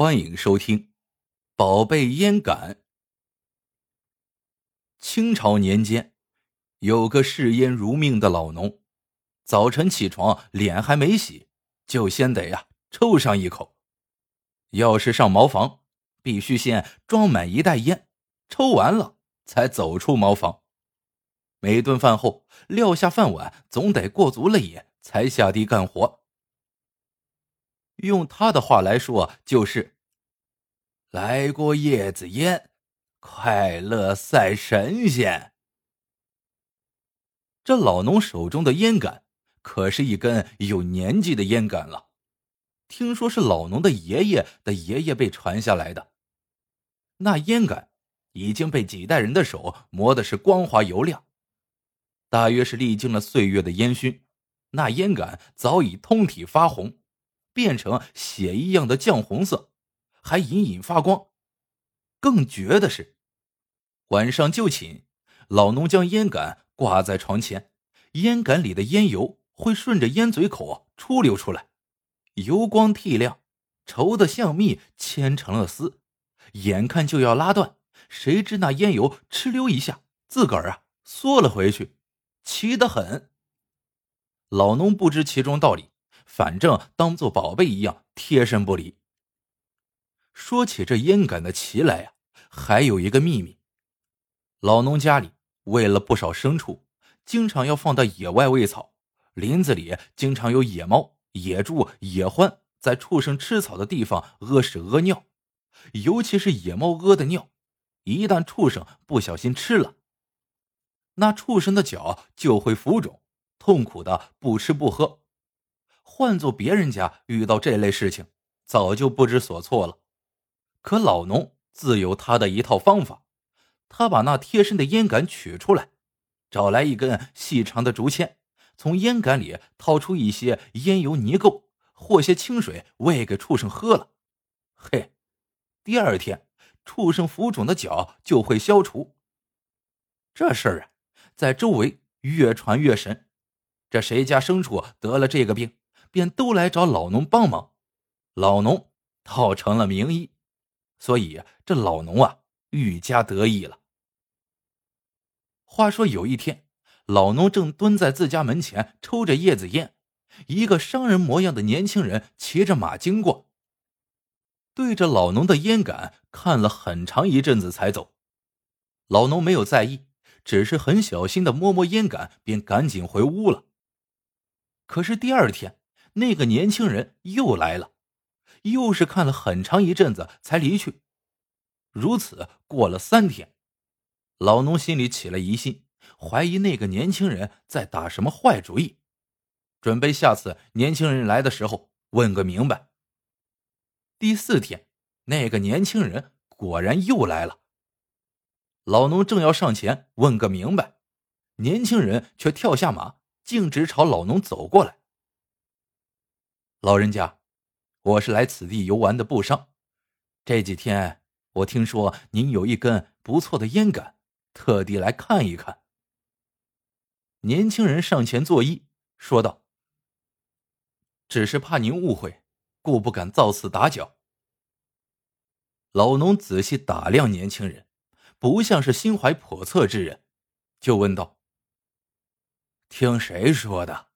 欢迎收听《宝贝烟杆》。清朝年间，有个嗜烟如命的老农，早晨起床，脸还没洗，就先得呀抽上一口。要是上茅房，必须先装满一袋烟，抽完了才走出茅房。每顿饭后，撂下饭碗，总得过足了瘾，才下地干活。用他的话来说，就是“来过叶子烟，快乐赛神仙。”这老农手中的烟杆，可是一根有年纪的烟杆了。听说是老农的爷爷的爷爷被传下来的。那烟杆已经被几代人的手磨的是光滑油亮，大约是历经了岁月的烟熏，那烟杆早已通体发红。变成血一样的绛红色，还隐隐发光。更绝的是，晚上就寝，老农将烟杆挂在床前，烟杆里的烟油会顺着烟嘴口出溜出来，油光剔亮，稠的像蜜牵成了丝，眼看就要拉断，谁知那烟油哧溜一下，自个儿啊缩了回去，奇得很。老农不知其中道理。反正当做宝贝一样贴身不离。说起这烟杆的奇来呀，还有一个秘密：老农家里喂了不少牲畜，经常要放到野外喂草，林子里经常有野猫、野猪、野獾在畜生吃草的地方屙屎屙尿，尤其是野猫屙的尿，一旦畜生不小心吃了，那畜生的脚就会浮肿，痛苦的不吃不喝。换做别人家遇到这类事情，早就不知所措了。可老农自有他的一套方法，他把那贴身的烟杆取出来，找来一根细长的竹签，从烟杆里掏出一些烟油泥垢或些清水，喂给畜生喝了。嘿，第二天畜生浮肿的脚就会消除。这事儿啊，在周围越传越神。这谁家牲畜得了这个病？便都来找老农帮忙，老农倒成了名医，所以这老农啊愈加得意了。话说有一天，老农正蹲在自家门前抽着叶子烟，一个商人模样的年轻人骑着马经过，对着老农的烟杆看了很长一阵子才走。老农没有在意，只是很小心的摸摸烟杆，便赶紧回屋了。可是第二天。那个年轻人又来了，又是看了很长一阵子才离去。如此过了三天，老农心里起了疑心，怀疑那个年轻人在打什么坏主意，准备下次年轻人来的时候问个明白。第四天，那个年轻人果然又来了。老农正要上前问个明白，年轻人却跳下马，径直朝老农走过来。老人家，我是来此地游玩的布商。这几天我听说您有一根不错的烟杆，特地来看一看。年轻人上前作揖，说道：“只是怕您误会，故不敢造次打搅。”老农仔细打量年轻人，不像是心怀叵测之人，就问道：“听谁说的？”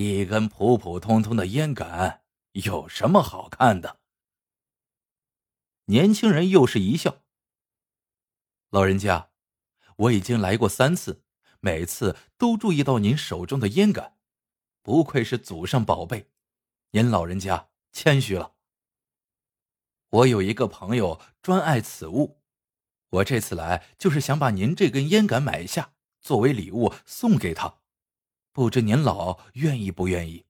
一根普普通通的烟杆有什么好看的？年轻人又是一笑。老人家，我已经来过三次，每次都注意到您手中的烟杆，不愧是祖上宝贝，您老人家谦虚了。我有一个朋友专爱此物，我这次来就是想把您这根烟杆买下，作为礼物送给他。不知年老愿意不愿意？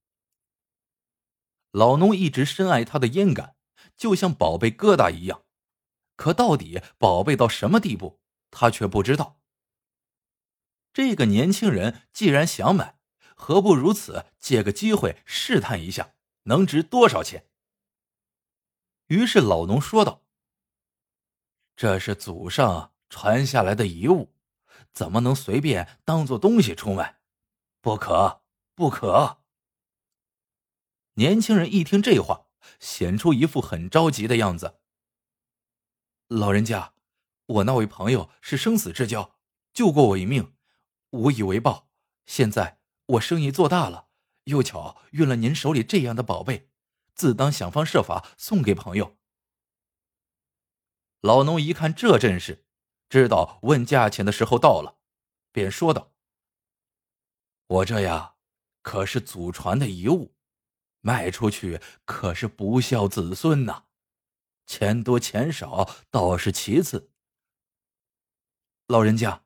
老农一直深爱他的烟杆，就像宝贝疙瘩一样。可到底宝贝到什么地步，他却不知道。这个年轻人既然想买，何不如此？借个机会试探一下，能值多少钱？于是老农说道：“这是祖上传下来的遗物，怎么能随便当做东西出卖？”不可，不可！年轻人一听这话，显出一副很着急的样子。老人家，我那位朋友是生死之交，救过我一命，无以为报。现在我生意做大了，又巧运了您手里这样的宝贝，自当想方设法送给朋友。老农一看这阵势，知道问价钱的时候到了，便说道：“我这呀，可是祖传的遗物。”卖出去可是不孝子孙呐，钱多钱少倒是其次。老人家，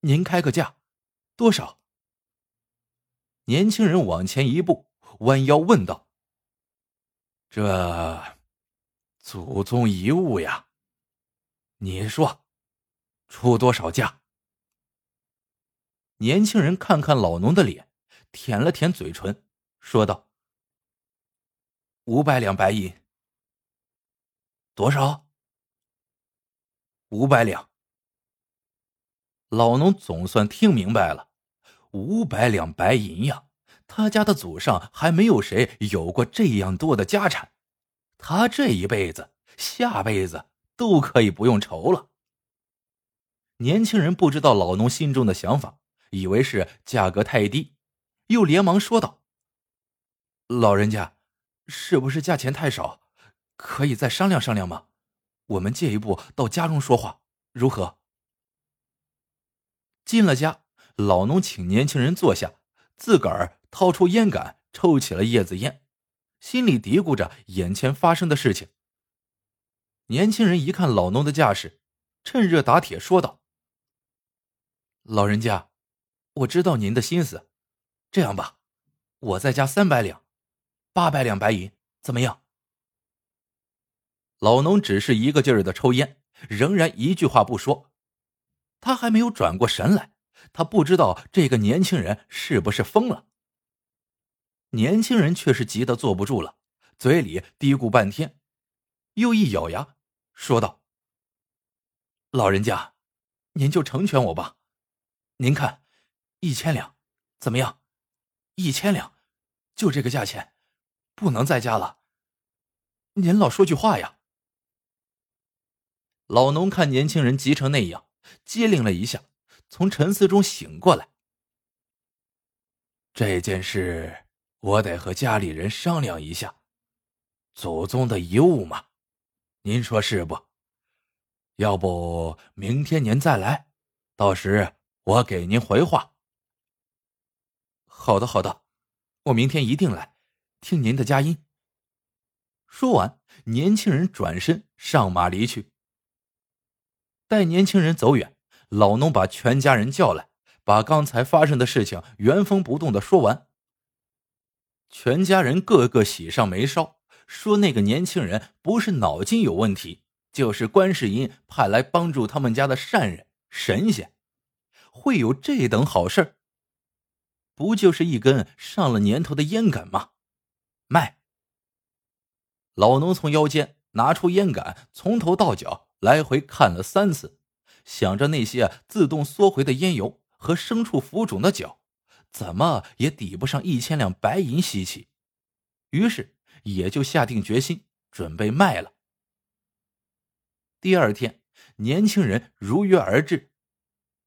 您开个价，多少？年轻人往前一步，弯腰问道：“这祖宗遗物呀，你说，出多少价？”年轻人看看老农的脸，舔了舔嘴唇，说道。五百两白银，多少？五百两。老农总算听明白了，五百两白银呀！他家的祖上还没有谁有过这样多的家产，他这一辈子、下辈子都可以不用愁了。年轻人不知道老农心中的想法，以为是价格太低，又连忙说道：“老人家。”是不是价钱太少？可以再商量商量吗？我们借一步到家中说话，如何？进了家，老农请年轻人坐下，自个儿掏出烟杆，抽起了叶子烟，心里嘀咕着眼前发生的事情。年轻人一看老农的架势，趁热打铁说道：“老人家，我知道您的心思，这样吧，我再加三百两。”八百两白银怎么样？老农只是一个劲儿的抽烟，仍然一句话不说。他还没有转过神来，他不知道这个年轻人是不是疯了。年轻人却是急得坐不住了，嘴里嘀咕半天，又一咬牙说道：“老人家，您就成全我吧。您看，一千两怎么样？一千两，就这个价钱。”不能再加了。您老说句话呀！老农看年轻人急成那样，机灵了一下，从沉思中醒过来。这件事我得和家里人商量一下，祖宗的遗物嘛，您说是不？要不明天您再来，到时我给您回话。好的，好的，我明天一定来。听您的佳音。说完，年轻人转身上马离去。待年轻人走远，老农把全家人叫来，把刚才发生的事情原封不动的说完。全家人个个喜上眉梢，说那个年轻人不是脑筋有问题，就是观世音派来帮助他们家的善人神仙，会有这等好事不就是一根上了年头的烟杆吗？卖。老农从腰间拿出烟杆，从头到脚来回看了三次，想着那些自动缩回的烟油和牲畜浮肿的脚，怎么也抵不上一千两白银稀奇，于是也就下定决心准备卖了。第二天，年轻人如约而至，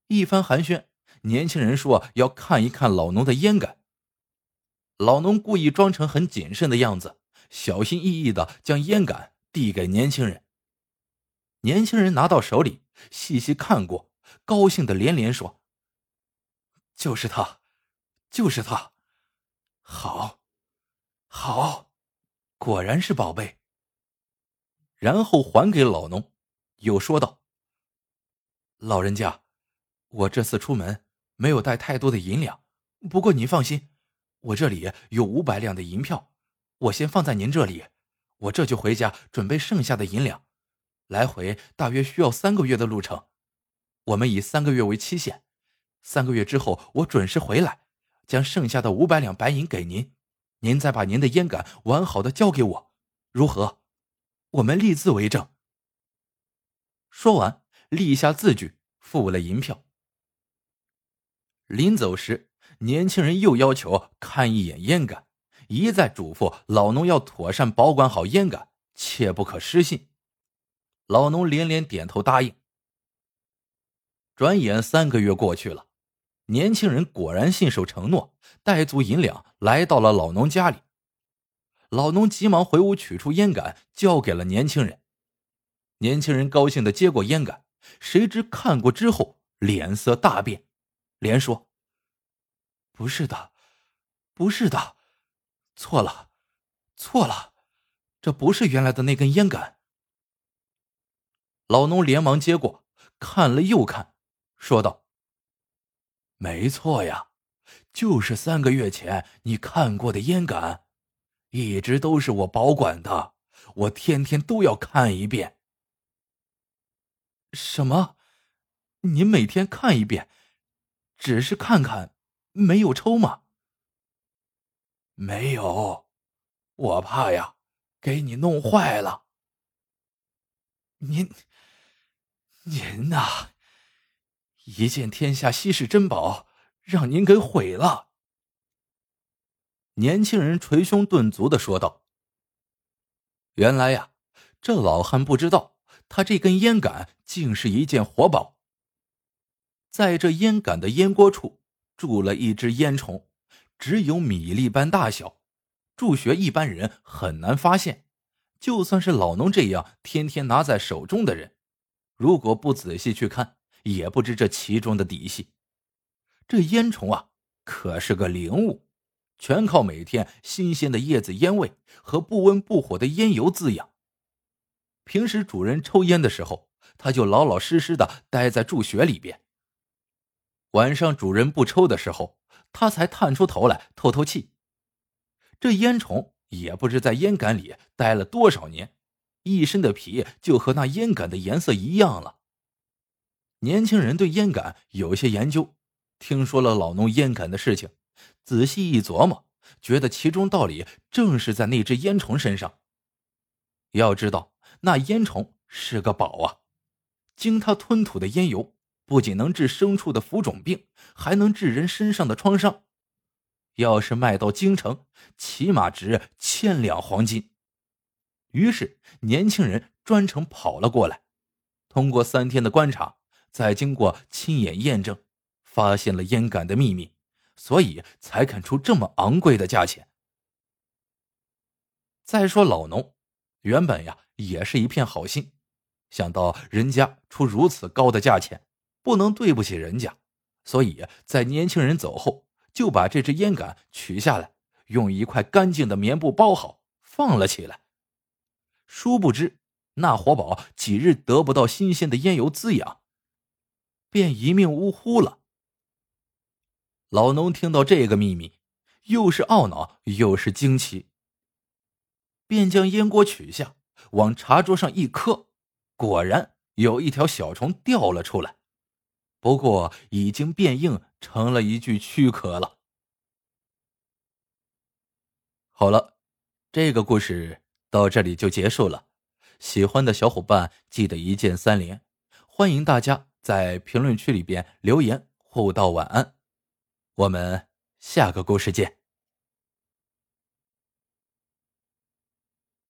一番寒暄，年轻人说要看一看老农的烟杆。老农故意装成很谨慎的样子，小心翼翼的将烟杆递给年轻人。年轻人拿到手里，细细看过，高兴的连连说：“就是他，就是他，好，好，果然是宝贝。”然后还给老农，又说道：“老人家，我这次出门没有带太多的银两，不过您放心。”我这里有五百两的银票，我先放在您这里，我这就回家准备剩下的银两。来回大约需要三个月的路程，我们以三个月为期限，三个月之后我准时回来，将剩下的五百两白银给您，您再把您的烟杆完好的交给我，如何？我们立字为证。说完，立下字据，付了银票。临走时。年轻人又要求看一眼烟杆，一再嘱咐老农要妥善保管好烟杆，切不可失信。老农连连点头答应。转眼三个月过去了，年轻人果然信守承诺，带足银两来到了老农家里。老农急忙回屋取出烟杆，交给了年轻人。年轻人高兴的接过烟杆，谁知看过之后脸色大变，连说：“不是的，不是的，错了，错了，这不是原来的那根烟杆。”老农连忙接过，看了又看，说道：“没错呀，就是三个月前你看过的烟杆。”一直都是我保管的，我天天都要看一遍。什么？您每天看一遍，只是看看，没有抽吗？没有，我怕呀，给你弄坏了。您，您呐，一件天下稀世珍宝，让您给毁了。年轻人捶胸顿足的说道：“原来呀，这老汉不知道，他这根烟杆竟是一件活宝。在这烟杆的烟锅处住了一只烟虫，只有米粒般大小，助学一般人很难发现。就算是老农这样天天拿在手中的人，如果不仔细去看，也不知这其中的底细。这烟虫啊，可是个灵物。”全靠每天新鲜的叶子烟味和不温不火的烟油滋养。平时主人抽烟的时候，他就老老实实的待在住穴里边。晚上主人不抽的时候，他才探出头来透透气。这烟虫也不知在烟杆里待了多少年，一身的皮就和那烟杆的颜色一样了。年轻人对烟杆有些研究，听说了老农烟杆的事情。仔细一琢磨，觉得其中道理正是在那只烟虫身上。要知道，那烟虫是个宝啊！经它吞吐的烟油，不仅能治牲畜的浮肿病，还能治人身上的创伤。要是卖到京城，起码值千两黄金。于是，年轻人专程跑了过来。通过三天的观察，再经过亲眼验证，发现了烟杆的秘密。所以才肯出这么昂贵的价钱。再说老农，原本呀也是一片好心，想到人家出如此高的价钱，不能对不起人家，所以在年轻人走后，就把这支烟杆取下来，用一块干净的棉布包好，放了起来。殊不知，那活宝几日得不到新鲜的烟油滋养，便一命呜呼了。老农听到这个秘密，又是懊恼又是惊奇，便将烟锅取下，往茶桌上一磕，果然有一条小虫掉了出来，不过已经变硬成了一具躯壳了。好了，这个故事到这里就结束了。喜欢的小伙伴记得一键三连，欢迎大家在评论区里边留言互道晚安。我们下个故事见。